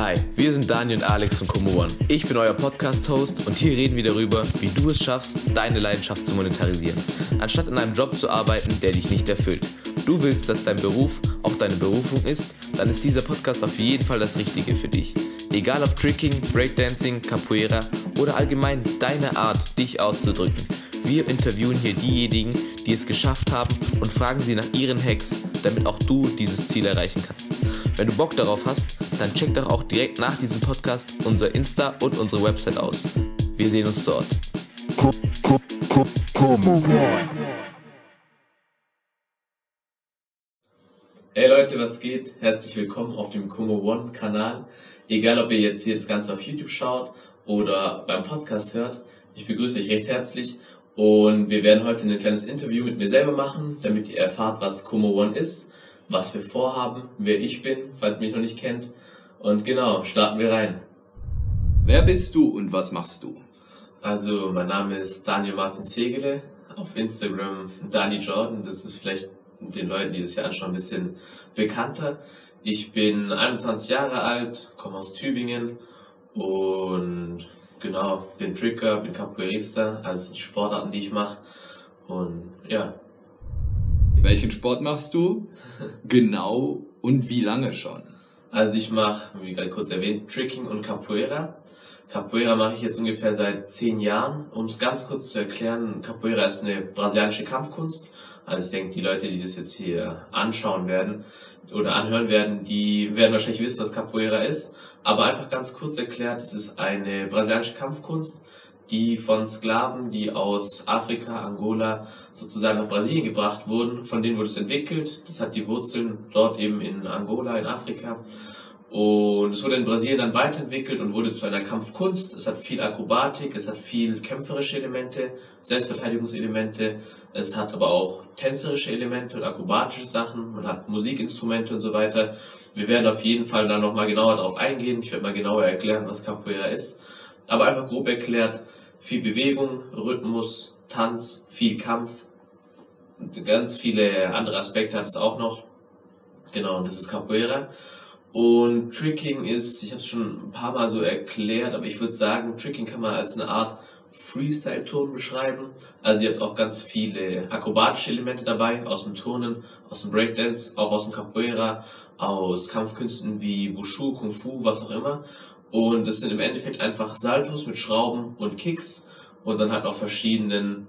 Hi, wir sind Daniel und Alex von Como One. Ich bin euer Podcast-Host und hier reden wir darüber, wie du es schaffst, deine Leidenschaft zu monetarisieren, anstatt in einem Job zu arbeiten, der dich nicht erfüllt. Du willst, dass dein Beruf auch deine Berufung ist, dann ist dieser Podcast auf jeden Fall das Richtige für dich. Egal ob Tricking, Breakdancing, Capoeira oder allgemein deine Art, dich auszudrücken. Wir interviewen hier diejenigen, die es geschafft haben und fragen sie nach ihren Hacks, damit auch du dieses Ziel erreichen kannst. Wenn du Bock darauf hast, dann check doch auch direkt nach diesem Podcast unser Insta und unsere Website aus. Wir sehen uns dort. Hey Leute, was geht? Herzlich willkommen auf dem Como One Kanal. Egal, ob ihr jetzt hier das Ganze auf YouTube schaut oder beim Podcast hört, ich begrüße euch recht herzlich und wir werden heute ein kleines Interview mit mir selber machen, damit ihr erfahrt, was Como One ist, was wir vorhaben, wer ich bin, falls ihr mich noch nicht kennt. Und genau, starten wir rein. Wer bist du und was machst du? Also, mein Name ist Daniel Martin Zegele, auf Instagram Dani Jordan. Das ist vielleicht den Leuten, die das hier anschauen, ein bisschen bekannter. Ich bin 21 Jahre alt, komme aus Tübingen und genau, bin Tricker, bin Capoeirista, also die Sportarten, die ich mache. Und ja. Welchen Sport machst du? genau und wie lange schon? Also ich mache, wie gerade kurz erwähnt, Tricking und Capoeira. Capoeira mache ich jetzt ungefähr seit zehn Jahren. Um es ganz kurz zu erklären, Capoeira ist eine brasilianische Kampfkunst. Also ich denke, die Leute, die das jetzt hier anschauen werden oder anhören werden, die werden wahrscheinlich wissen, was Capoeira ist. Aber einfach ganz kurz erklärt, es ist eine brasilianische Kampfkunst, die von Sklaven, die aus Afrika, Angola sozusagen nach Brasilien gebracht wurden, von denen wurde es entwickelt. Das hat die Wurzeln dort eben in Angola, in Afrika. Und es wurde in Brasilien dann weiterentwickelt und wurde zu einer Kampfkunst. Es hat viel Akrobatik, es hat viel kämpferische Elemente, Selbstverteidigungselemente. Es hat aber auch tänzerische Elemente und akrobatische Sachen. Man hat Musikinstrumente und so weiter. Wir werden auf jeden Fall da nochmal genauer drauf eingehen. Ich werde mal genauer erklären, was Capoeira ist. Aber einfach grob erklärt, viel Bewegung, Rhythmus, Tanz, viel Kampf. Und ganz viele andere Aspekte hat es auch noch. Genau, und das ist Capoeira. Und Tricking ist, ich habe es schon ein paar Mal so erklärt, aber ich würde sagen, Tricking kann man als eine Art Freestyle-Turnen beschreiben. Also ihr habt auch ganz viele akrobatische Elemente dabei, aus dem Turnen, aus dem Breakdance, auch aus dem Capoeira, aus Kampfkünsten wie Wushu, Kung Fu, was auch immer. Und es sind im Endeffekt einfach Saltos mit Schrauben und Kicks und dann halt noch verschiedenen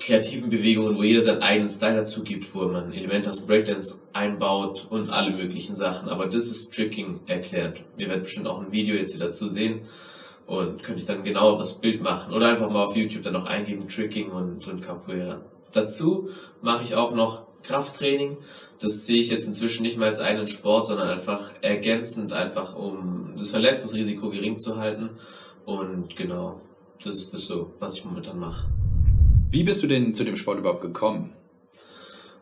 kreativen Bewegungen, wo jeder seinen eigenen Style dazu gibt, wo man Elemente aus Breakdance einbaut und alle möglichen Sachen. Aber das ist Tricking erklärt. Ihr werdet bestimmt auch ein Video jetzt hier dazu sehen und könnte ich dann genaueres Bild machen oder einfach mal auf YouTube dann noch eingeben Tricking und, und Capoeira. Dazu mache ich auch noch Krafttraining. Das sehe ich jetzt inzwischen nicht mehr als einen Sport, sondern einfach ergänzend, einfach um das Verletzungsrisiko gering zu halten. Und genau, das ist das so, was ich momentan mache. Wie bist du denn zu dem Sport überhaupt gekommen?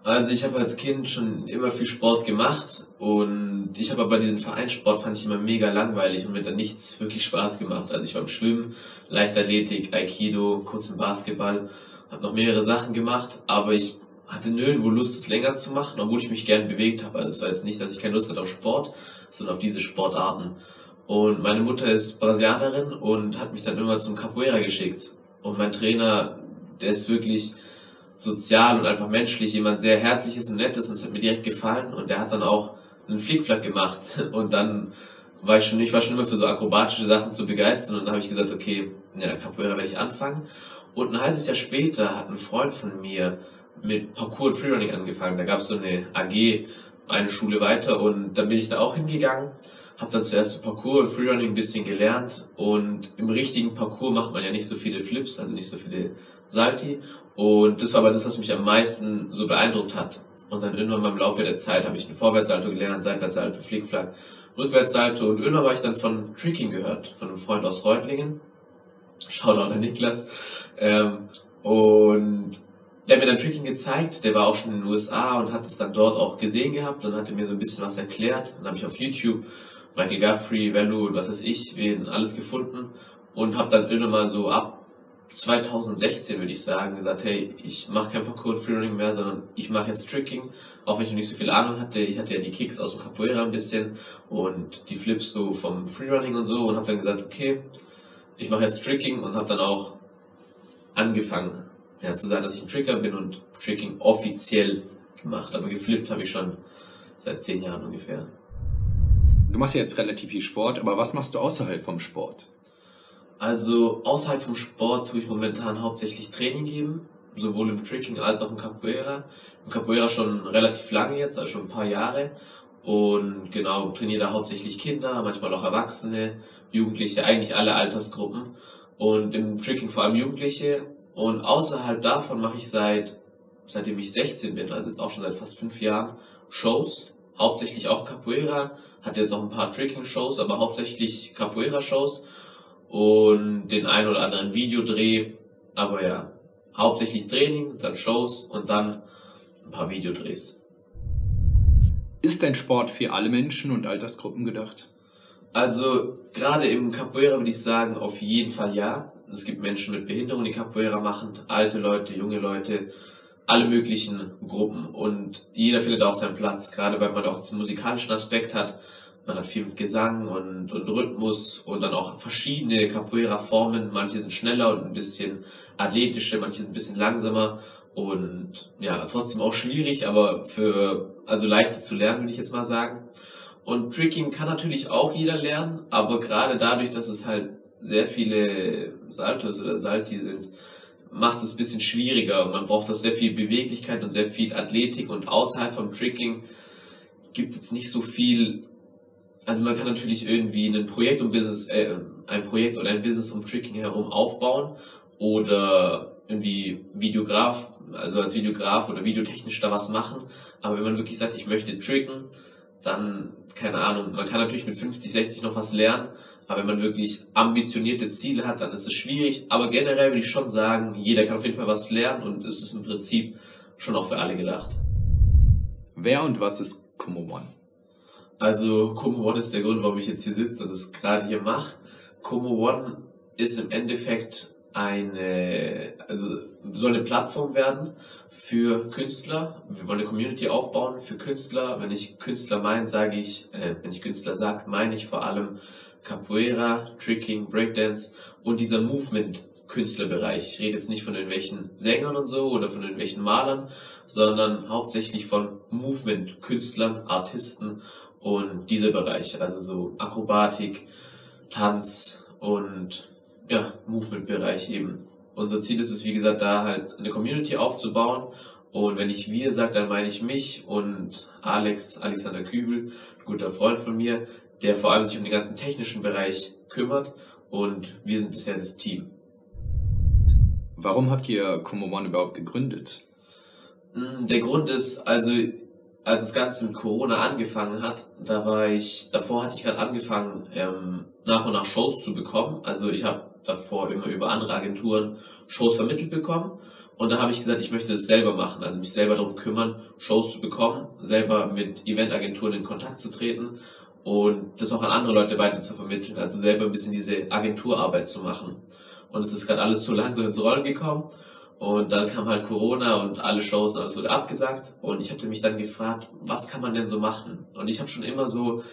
Also ich habe als Kind schon immer viel Sport gemacht und ich habe aber diesen Vereinssport fand ich immer mega langweilig und mir dann nichts wirklich Spaß gemacht. Also ich war im Schwimmen, Leichtathletik, Aikido, kurz im Basketball, habe noch mehrere Sachen gemacht, aber ich hatte nirgendwo Lust, es länger zu machen, obwohl ich mich gern bewegt habe. Also es war jetzt nicht, dass ich keine Lust hatte auf Sport, sondern auf diese Sportarten. Und meine Mutter ist Brasilianerin und hat mich dann immer zum Capoeira geschickt. Und mein Trainer, der ist wirklich sozial und einfach menschlich, jemand sehr herzliches und nettes und es hat mir direkt gefallen und der hat dann auch einen Flickflack gemacht und dann war ich schon, ich war schon immer für so akrobatische Sachen zu begeistern und dann habe ich gesagt, okay, ja, Capoeira werde ich anfangen. Und ein halbes Jahr später hat ein Freund von mir mit Parkour und Freerunning angefangen. Da gab es so eine AG, eine Schule weiter und dann bin ich da auch hingegangen, habe dann zuerst so Parkour und Freerunning ein bisschen gelernt und im richtigen Parkour macht man ja nicht so viele Flips, also nicht so viele Salti und das war aber das, was mich am meisten so beeindruckt hat. Und dann irgendwann im Laufe der Zeit habe ich ein Vorwärtssalto gelernt, Seitwärtssalto, Flickflack, Rückwärtssalto und irgendwann habe ich dann von Tricking gehört, von einem Freund aus Reutlingen. Shoutout an Niklas. Ähm, und der hat mir dann Tricking gezeigt, der war auch schon in den USA und hat es dann dort auch gesehen gehabt und hatte mir so ein bisschen was erklärt. Dann habe ich auf YouTube Michael Guthrie, Value und was weiß ich, alles gefunden und habe dann irgendwann mal so ab 2016 würde ich sagen, gesagt, hey, ich mache kein Parkour Freerunning mehr, sondern ich mache jetzt Tricking, auch wenn ich noch nicht so viel Ahnung hatte. Ich hatte ja die Kicks aus dem Capoeira ein bisschen und die Flips so vom Freerunning und so und habe dann gesagt, okay, ich mache jetzt Tricking und habe dann auch angefangen, ja, zu sagen, dass ich ein Tricker bin und Tricking offiziell gemacht. Aber geflippt habe ich schon seit zehn Jahren ungefähr. Du machst ja jetzt relativ viel Sport, aber was machst du außerhalb vom Sport? Also außerhalb vom Sport tue ich momentan hauptsächlich Training geben, sowohl im Tricking als auch im Capoeira. Im Capoeira schon relativ lange jetzt, also schon ein paar Jahre. Und genau, trainiere da hauptsächlich Kinder, manchmal auch Erwachsene, Jugendliche, eigentlich alle Altersgruppen. Und im Tricking vor allem Jugendliche. Und außerhalb davon mache ich seit, seitdem ich 16 bin, also jetzt auch schon seit fast fünf Jahren, Shows. Hauptsächlich auch Capoeira. Hat jetzt auch ein paar Tricking-Shows, aber hauptsächlich Capoeira-Shows und den ein oder anderen Videodreh. Aber ja, hauptsächlich Training, dann Shows und dann ein paar Videodrehs. Ist dein Sport für alle Menschen und Altersgruppen gedacht? Also gerade im Capoeira würde ich sagen, auf jeden Fall ja. Es gibt Menschen mit Behinderung, die Capoeira machen, alte Leute, junge Leute, alle möglichen Gruppen und jeder findet auch seinen Platz, gerade weil man auch diesen musikalischen Aspekt hat man hat viel mit Gesang und, und Rhythmus und dann auch verschiedene Capoeira-Formen. Manche sind schneller und ein bisschen athletischer, manche sind ein bisschen langsamer und ja, trotzdem auch schwierig, aber für, also leichter zu lernen, würde ich jetzt mal sagen. Und Tricking kann natürlich auch jeder lernen, aber gerade dadurch, dass es halt sehr viele Saltos oder Salti sind, macht es ein bisschen schwieriger. Man braucht auch sehr viel Beweglichkeit und sehr viel Athletik und außerhalb vom Tricking gibt es jetzt nicht so viel also man kann natürlich irgendwie ein Projekt um Business, äh, ein Projekt oder ein Business um Tricking herum aufbauen oder irgendwie Videograf, also als Videograf oder videotechnisch da was machen. Aber wenn man wirklich sagt, ich möchte tricken, dann, keine Ahnung, man kann natürlich mit 50, 60 noch was lernen, aber wenn man wirklich ambitionierte Ziele hat, dann ist es schwierig. Aber generell würde ich schon sagen, jeder kann auf jeden Fall was lernen und es ist im Prinzip schon auch für alle gedacht. Wer und was ist Como One? Also Como One ist der Grund, warum ich jetzt hier sitze und das gerade hier mache. Como One ist im Endeffekt eine, also soll eine Plattform werden für Künstler. Wir wollen eine Community aufbauen für Künstler. Wenn ich Künstler meine, sage ich, äh, wenn ich Künstler sage, meine ich vor allem Capoeira, Tricking, Breakdance und dieser Movement Künstlerbereich. Ich rede jetzt nicht von irgendwelchen Sängern und so oder von irgendwelchen Malern, sondern hauptsächlich von Movement-Künstlern, Artisten und dieser Bereich, also so Akrobatik, Tanz und ja, Movement-Bereich eben. Unser Ziel ist es, wie gesagt, da halt eine Community aufzubauen. Und wenn ich wir sage, dann meine ich mich und Alex, Alexander Kübel, ein guter Freund von mir, der vor allem sich um den ganzen technischen Bereich kümmert. Und wir sind bisher das Team. Warum habt ihr Como One überhaupt gegründet? Hm, der Grund ist, also als das Ganze mit Corona angefangen hat, da war ich, davor hatte ich gerade angefangen, ähm, nach und nach Shows zu bekommen. Also ich habe davor immer über andere Agenturen Shows vermittelt bekommen. Und da habe ich gesagt, ich möchte es selber machen, also mich selber darum kümmern, Shows zu bekommen, selber mit Eventagenturen in Kontakt zu treten und das auch an andere Leute weiter zu vermitteln, also selber ein bisschen diese Agenturarbeit zu machen. Und es ist gerade alles so langsam ins Rollen gekommen. Und dann kam halt Corona und alle Shows und alles wurde abgesagt. Und ich hatte mich dann gefragt, was kann man denn so machen? Und ich habe schon immer so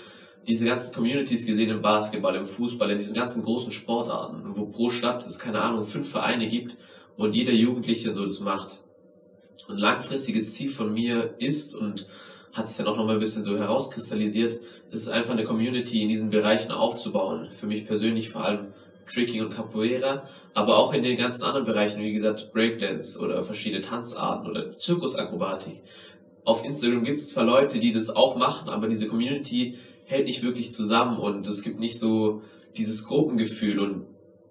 diese ganzen Communities gesehen im Basketball, im Fußball, in diesen ganzen großen Sportarten, wo pro Stadt es, keine Ahnung, fünf Vereine gibt und jeder Jugendliche so das macht. Ein langfristiges Ziel von mir ist und hat sich dann auch nochmal ein bisschen so herauskristallisiert, ist es einfach eine Community in diesen Bereichen aufzubauen. Für mich persönlich vor allem Tricking und Capoeira, aber auch in den ganzen anderen Bereichen, wie gesagt, Breakdance oder verschiedene Tanzarten oder Zirkusakrobatik. Auf Instagram gibt es zwar Leute, die das auch machen, aber diese Community hält nicht wirklich zusammen und es gibt nicht so dieses Gruppengefühl und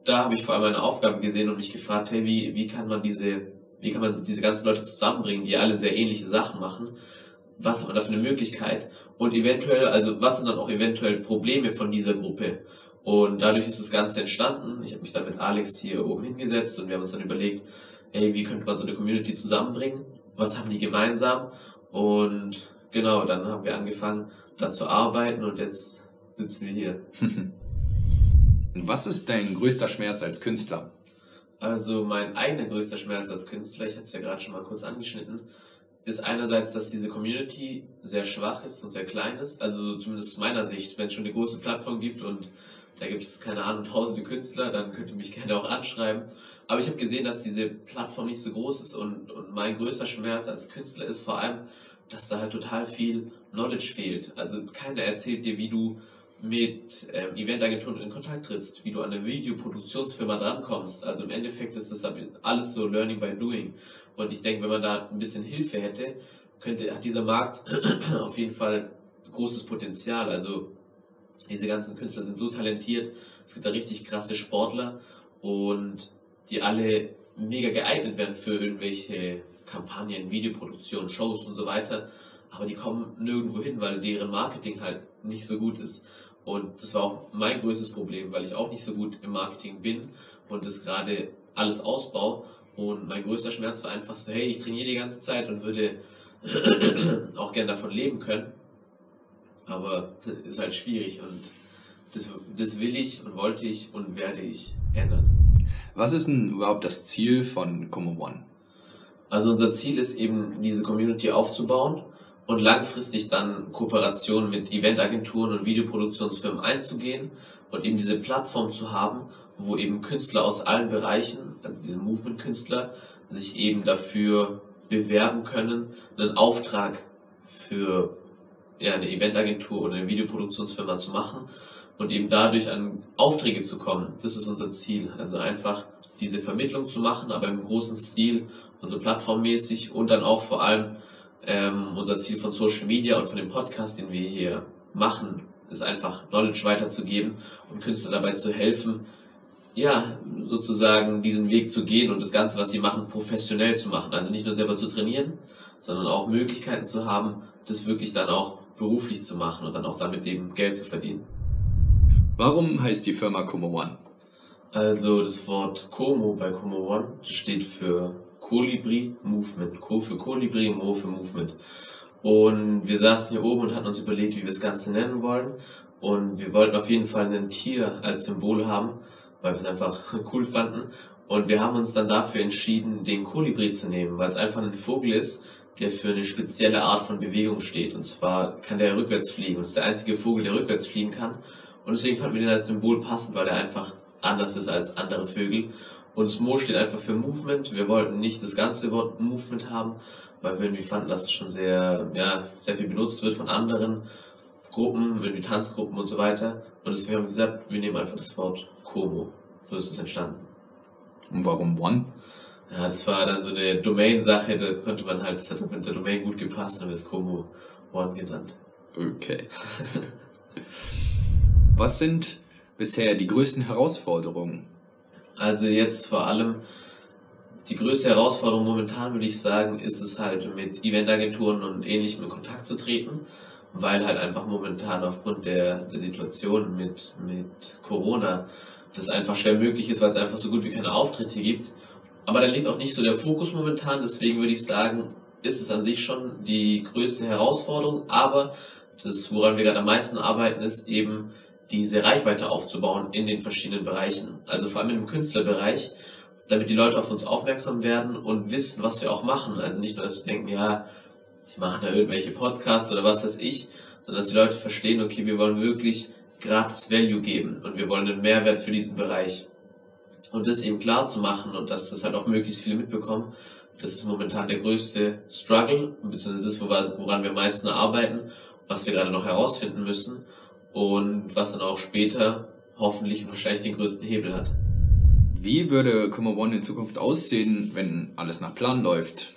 da habe ich vor allem eine Aufgabe gesehen und mich gefragt, hey, wie, wie kann man diese, wie kann man diese ganzen Leute zusammenbringen, die alle sehr ähnliche Sachen machen? Was hat man da für eine Möglichkeit? Und eventuell, also was sind dann auch eventuell Probleme von dieser Gruppe? Und dadurch ist das Ganze entstanden. Ich habe mich dann mit Alex hier oben hingesetzt und wir haben uns dann überlegt, ey, wie könnte man so eine Community zusammenbringen? Was haben die gemeinsam? Und genau, dann haben wir angefangen, da zu arbeiten und jetzt sitzen wir hier. Was ist dein größter Schmerz als Künstler? Also mein eigener größter Schmerz als Künstler, ich hatte es ja gerade schon mal kurz angeschnitten, ist einerseits, dass diese Community sehr schwach ist und sehr klein ist. Also zumindest aus meiner Sicht, wenn es schon eine große Plattform gibt und da gibt es, keine Ahnung, tausende Künstler, dann könnt ihr mich gerne auch anschreiben. Aber ich habe gesehen, dass diese Plattform nicht so groß ist und, und mein größter Schmerz als Künstler ist vor allem, dass da halt total viel Knowledge fehlt. Also keiner erzählt dir, wie du mit ähm, Eventagenturen in Kontakt trittst, wie du an eine Videoproduktionsfirma drankommst. Also im Endeffekt ist das alles so Learning by Doing. Und ich denke, wenn man da ein bisschen Hilfe hätte, könnte, hat dieser Markt auf jeden Fall großes Potenzial. Also diese ganzen Künstler sind so talentiert. Es gibt da richtig krasse Sportler und die alle mega geeignet werden für irgendwelche Kampagnen, Videoproduktionen, Shows und so weiter. Aber die kommen nirgendwo hin, weil deren Marketing halt nicht so gut ist. Und das war auch mein größtes Problem, weil ich auch nicht so gut im Marketing bin und das gerade alles ausbaue. Und mein größter Schmerz war einfach so, hey, ich trainiere die ganze Zeit und würde auch gern davon leben können. Aber das ist halt schwierig und das, das will ich und wollte ich und werde ich ändern. Was ist denn überhaupt das Ziel von Como One? Also unser Ziel ist eben, diese Community aufzubauen und langfristig dann Kooperationen mit Eventagenturen und Videoproduktionsfirmen einzugehen und eben diese Plattform zu haben, wo eben Künstler aus allen Bereichen, also diese Movement-Künstler, sich eben dafür bewerben können, einen Auftrag für ja, eine Eventagentur oder eine Videoproduktionsfirma zu machen und eben dadurch an Aufträge zu kommen. Das ist unser Ziel. Also einfach diese Vermittlung zu machen, aber im großen Stil und so plattformmäßig und dann auch vor allem ähm, unser Ziel von Social Media und von dem Podcast, den wir hier machen, ist einfach Knowledge weiterzugeben und Künstlern dabei zu helfen, ja, sozusagen diesen Weg zu gehen und das Ganze, was sie machen, professionell zu machen. Also nicht nur selber zu trainieren, sondern auch Möglichkeiten zu haben, das wirklich dann auch beruflich zu machen und dann auch damit eben Geld zu verdienen. Warum heißt die Firma Como One? Also das Wort Como bei Como One steht für Kolibri Movement. Co für Kolibri, Mo für Movement. Und wir saßen hier oben und hatten uns überlegt, wie wir das Ganze nennen wollen. Und wir wollten auf jeden Fall ein Tier als Symbol haben, weil wir es einfach cool fanden. Und wir haben uns dann dafür entschieden, den Kolibri zu nehmen, weil es einfach ein Vogel ist, der für eine spezielle Art von Bewegung steht. Und zwar kann der rückwärts fliegen. Und ist der einzige Vogel, der rückwärts fliegen kann. Und deswegen fanden wir den als Symbol passend, weil er einfach anders ist als andere Vögel. Und Mo steht einfach für Movement. Wir wollten nicht das ganze Wort Movement haben, weil wir irgendwie fanden, dass es schon sehr, ja, sehr viel benutzt wird von anderen Gruppen, irgendwie Tanzgruppen und so weiter. Und deswegen haben wir gesagt, wir nehmen einfach das Wort Kobo. So ist es entstanden. Und warum One? Ja, das war dann so eine Domain-Sache, da konnte man halt, das hat mit der Domain gut gepasst, dann haben wir es Como One genannt. Okay. Was sind bisher die größten Herausforderungen? Also jetzt vor allem die größte Herausforderung momentan, würde ich sagen, ist es halt mit Eventagenturen und ähnlichem in Kontakt zu treten, weil halt einfach momentan aufgrund der, der Situation mit, mit Corona das einfach schwer möglich ist, weil es einfach so gut wie keine Auftritte gibt aber da liegt auch nicht so der Fokus momentan, deswegen würde ich sagen, ist es an sich schon die größte Herausforderung, aber das, woran wir gerade am meisten arbeiten, ist eben diese Reichweite aufzubauen in den verschiedenen Bereichen. Also vor allem im Künstlerbereich, damit die Leute auf uns aufmerksam werden und wissen, was wir auch machen. Also nicht nur, dass sie denken, ja, die machen da irgendwelche Podcasts oder was weiß ich, sondern dass die Leute verstehen, okay, wir wollen wirklich gratis Value geben und wir wollen einen Mehrwert für diesen Bereich. Und das eben klar zu machen und dass das halt auch möglichst viele mitbekommen, das ist momentan der größte Struggle, beziehungsweise das, woran wir am meisten arbeiten, was wir gerade noch herausfinden müssen und was dann auch später hoffentlich und wahrscheinlich den größten Hebel hat. Wie würde Kummer One in Zukunft aussehen, wenn alles nach Plan läuft?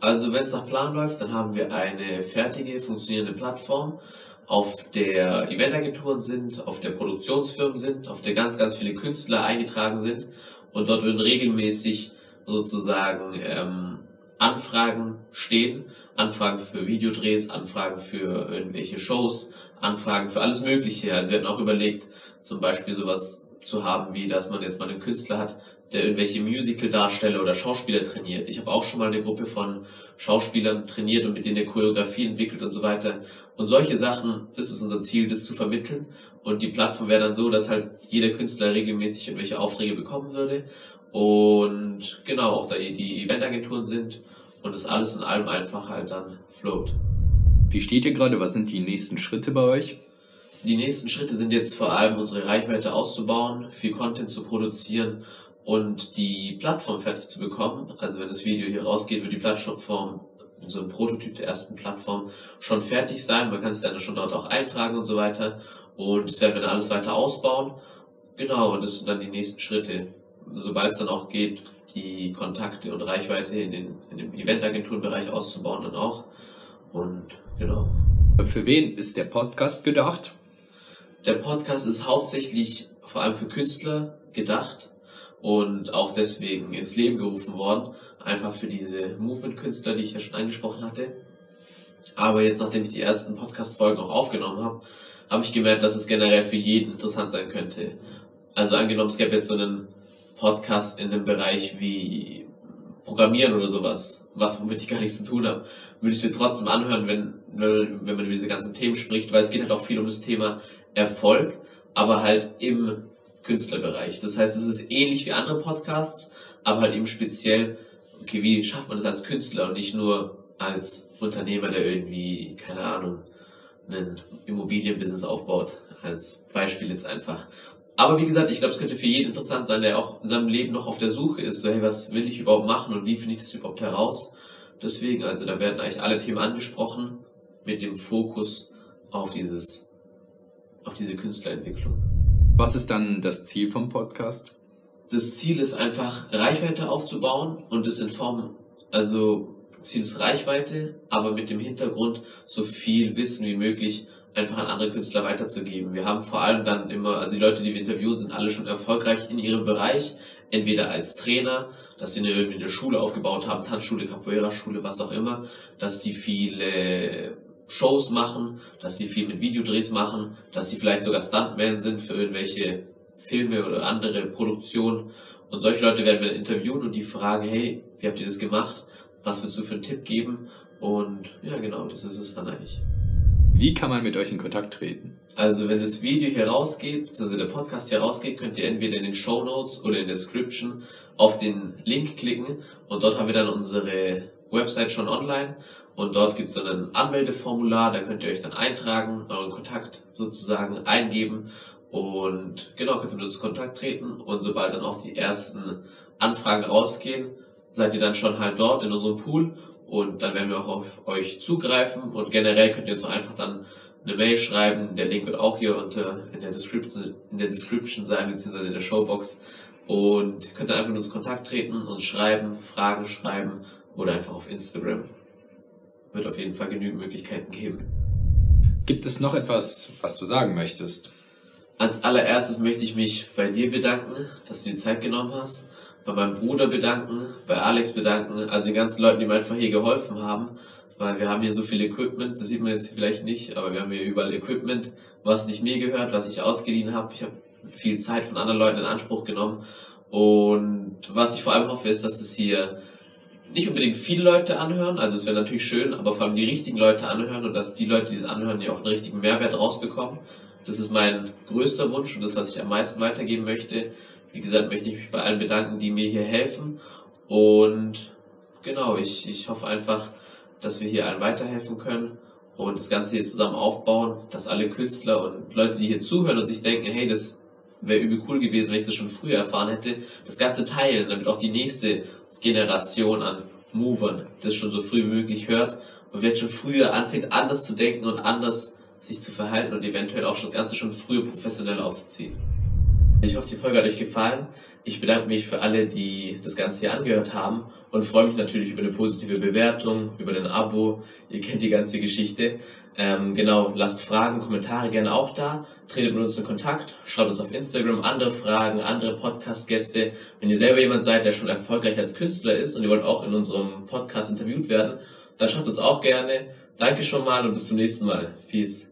Also wenn es nach Plan läuft, dann haben wir eine fertige, funktionierende Plattform, auf der Eventagenturen sind, auf der Produktionsfirmen sind, auf der ganz, ganz viele Künstler eingetragen sind und dort würden regelmäßig sozusagen ähm, Anfragen stehen, Anfragen für Videodrehs, Anfragen für irgendwelche Shows, Anfragen für alles Mögliche. Also wir hatten auch überlegt, zum Beispiel sowas zu haben, wie dass man jetzt mal einen Künstler hat, der irgendwelche Musical-Darsteller oder Schauspieler trainiert. Ich habe auch schon mal eine Gruppe von Schauspielern trainiert und mit denen eine Choreografie entwickelt und so weiter. Und solche Sachen, das ist unser Ziel, das zu vermitteln. Und die Plattform wäre dann so, dass halt jeder Künstler regelmäßig irgendwelche Aufträge bekommen würde Und genau, auch da die Eventagenturen sind und das alles in allem einfach halt dann float. Wie steht ihr gerade? Was sind die nächsten Schritte bei euch? Die nächsten Schritte sind jetzt vor allem unsere Reichweite auszubauen, viel Content zu produzieren und die Plattform fertig zu bekommen. Also wenn das Video hier rausgeht, wird die Plattform, so ein Prototyp der ersten Plattform, schon fertig sein. Man kann sich dann schon dort auch eintragen und so weiter. Und das werden wir dann alles weiter ausbauen. Genau, und das sind dann die nächsten Schritte. Sobald es dann auch geht, die Kontakte und Reichweite in, den, in dem Eventagenturenbereich auszubauen, dann auch. Und genau. Für wen ist der Podcast gedacht? Der Podcast ist hauptsächlich vor allem für Künstler gedacht und auch deswegen ins Leben gerufen worden. Einfach für diese Movement-Künstler, die ich ja schon angesprochen hatte. Aber jetzt, nachdem ich die ersten Podcast-Folgen auch aufgenommen habe, habe ich gemerkt, dass es generell für jeden interessant sein könnte. Also angenommen, es gäbe jetzt so einen Podcast in einem Bereich wie Programmieren oder sowas, was womit ich gar nichts zu tun habe, würde ich es mir trotzdem anhören, wenn, wenn man über diese ganzen Themen spricht, weil es geht halt auch viel um das Thema Erfolg, aber halt im Künstlerbereich. Das heißt, es ist ähnlich wie andere Podcasts, aber halt eben speziell, okay, wie schafft man das als Künstler und nicht nur als Unternehmer, der irgendwie, keine Ahnung, ein Immobilienbusiness aufbaut, als Beispiel jetzt einfach. Aber wie gesagt, ich glaube, es könnte für jeden interessant sein, der auch in seinem Leben noch auf der Suche ist, so, hey, was will ich überhaupt machen und wie finde ich das überhaupt heraus? Deswegen, also da werden eigentlich alle Themen angesprochen mit dem Fokus auf dieses, auf diese Künstlerentwicklung. Was ist dann das Ziel vom Podcast? Das Ziel ist einfach, Reichweite aufzubauen und es in Form, also Ziel ist Reichweite, aber mit dem Hintergrund, so viel Wissen wie möglich einfach an andere Künstler weiterzugeben. Wir haben vor allem dann immer, also die Leute, die wir interviewen, sind alle schon erfolgreich in ihrem Bereich, entweder als Trainer, dass sie eine, irgendwie eine Schule aufgebaut haben, Tanzschule, Capoeira-Schule, was auch immer, dass die viele Shows machen, dass die viel mit Videodrehs machen, dass sie vielleicht sogar Stuntman sind für irgendwelche Filme oder andere Produktionen. Und solche Leute werden wir interviewen und die fragen, hey, wie habt ihr das gemacht? Was würdest du für einen Tipp geben? Und ja, genau, das ist es dann eigentlich. Wie kann man mit euch in Kontakt treten? Also wenn das Video hier rausgeht, also der Podcast hier rausgeht, könnt ihr entweder in den Show Notes oder in der Description auf den Link klicken und dort haben wir dann unsere Website schon online und dort gibt es dann ein Anmeldeformular, da könnt ihr euch dann eintragen, euren Kontakt sozusagen eingeben und genau könnt ihr mit uns in Kontakt treten und sobald dann auch die ersten Anfragen rausgehen, seid ihr dann schon halt dort in unserem Pool und dann werden wir auch auf euch zugreifen und generell könnt ihr uns auch einfach dann eine Mail schreiben. Der Link wird auch hier unter in der Description, in der Description sein, beziehungsweise in der Showbox. Und könnt dann einfach mit uns in Kontakt treten, uns schreiben, Fragen schreiben oder einfach auf Instagram. Wird auf jeden Fall genügend Möglichkeiten geben. Gibt es noch etwas, was du sagen möchtest? Als allererstes möchte ich mich bei dir bedanken, dass du die Zeit genommen hast bei meinem Bruder bedanken, bei Alex bedanken, also den ganzen Leuten, die mir einfach hier geholfen haben, weil wir haben hier so viel Equipment, das sieht man jetzt vielleicht nicht, aber wir haben hier überall Equipment, was nicht mir gehört, was ich ausgeliehen habe. Ich habe viel Zeit von anderen Leuten in Anspruch genommen und was ich vor allem hoffe, ist, dass es hier nicht unbedingt viele Leute anhören, also es wäre natürlich schön, aber vor allem die richtigen Leute anhören und dass die Leute, die es anhören, ja auch einen richtigen Mehrwert rausbekommen. Das ist mein größter Wunsch und das, was ich am meisten weitergeben möchte. Wie gesagt, möchte ich mich bei allen bedanken, die mir hier helfen. Und genau, ich, ich hoffe einfach, dass wir hier allen weiterhelfen können und das Ganze hier zusammen aufbauen, dass alle Künstler und Leute, die hier zuhören und sich denken, hey, das wäre übel cool gewesen, wenn ich das schon früher erfahren hätte, das Ganze teilen, damit auch die nächste Generation an Movern das schon so früh wie möglich hört und vielleicht schon früher anfängt, anders zu denken und anders sich zu verhalten und eventuell auch schon das Ganze schon früher professionell aufzuziehen. Ich hoffe, die Folge hat euch gefallen. Ich bedanke mich für alle, die das Ganze hier angehört haben und freue mich natürlich über eine positive Bewertung, über ein Abo. Ihr kennt die ganze Geschichte. Ähm, genau, lasst Fragen, Kommentare gerne auch da. Tretet mit uns in Kontakt, schreibt uns auf Instagram andere Fragen, andere Podcast-Gäste. Wenn ihr selber jemand seid, der schon erfolgreich als Künstler ist und ihr wollt auch in unserem Podcast interviewt werden, dann schreibt uns auch gerne. Danke schon mal und bis zum nächsten Mal. Peace.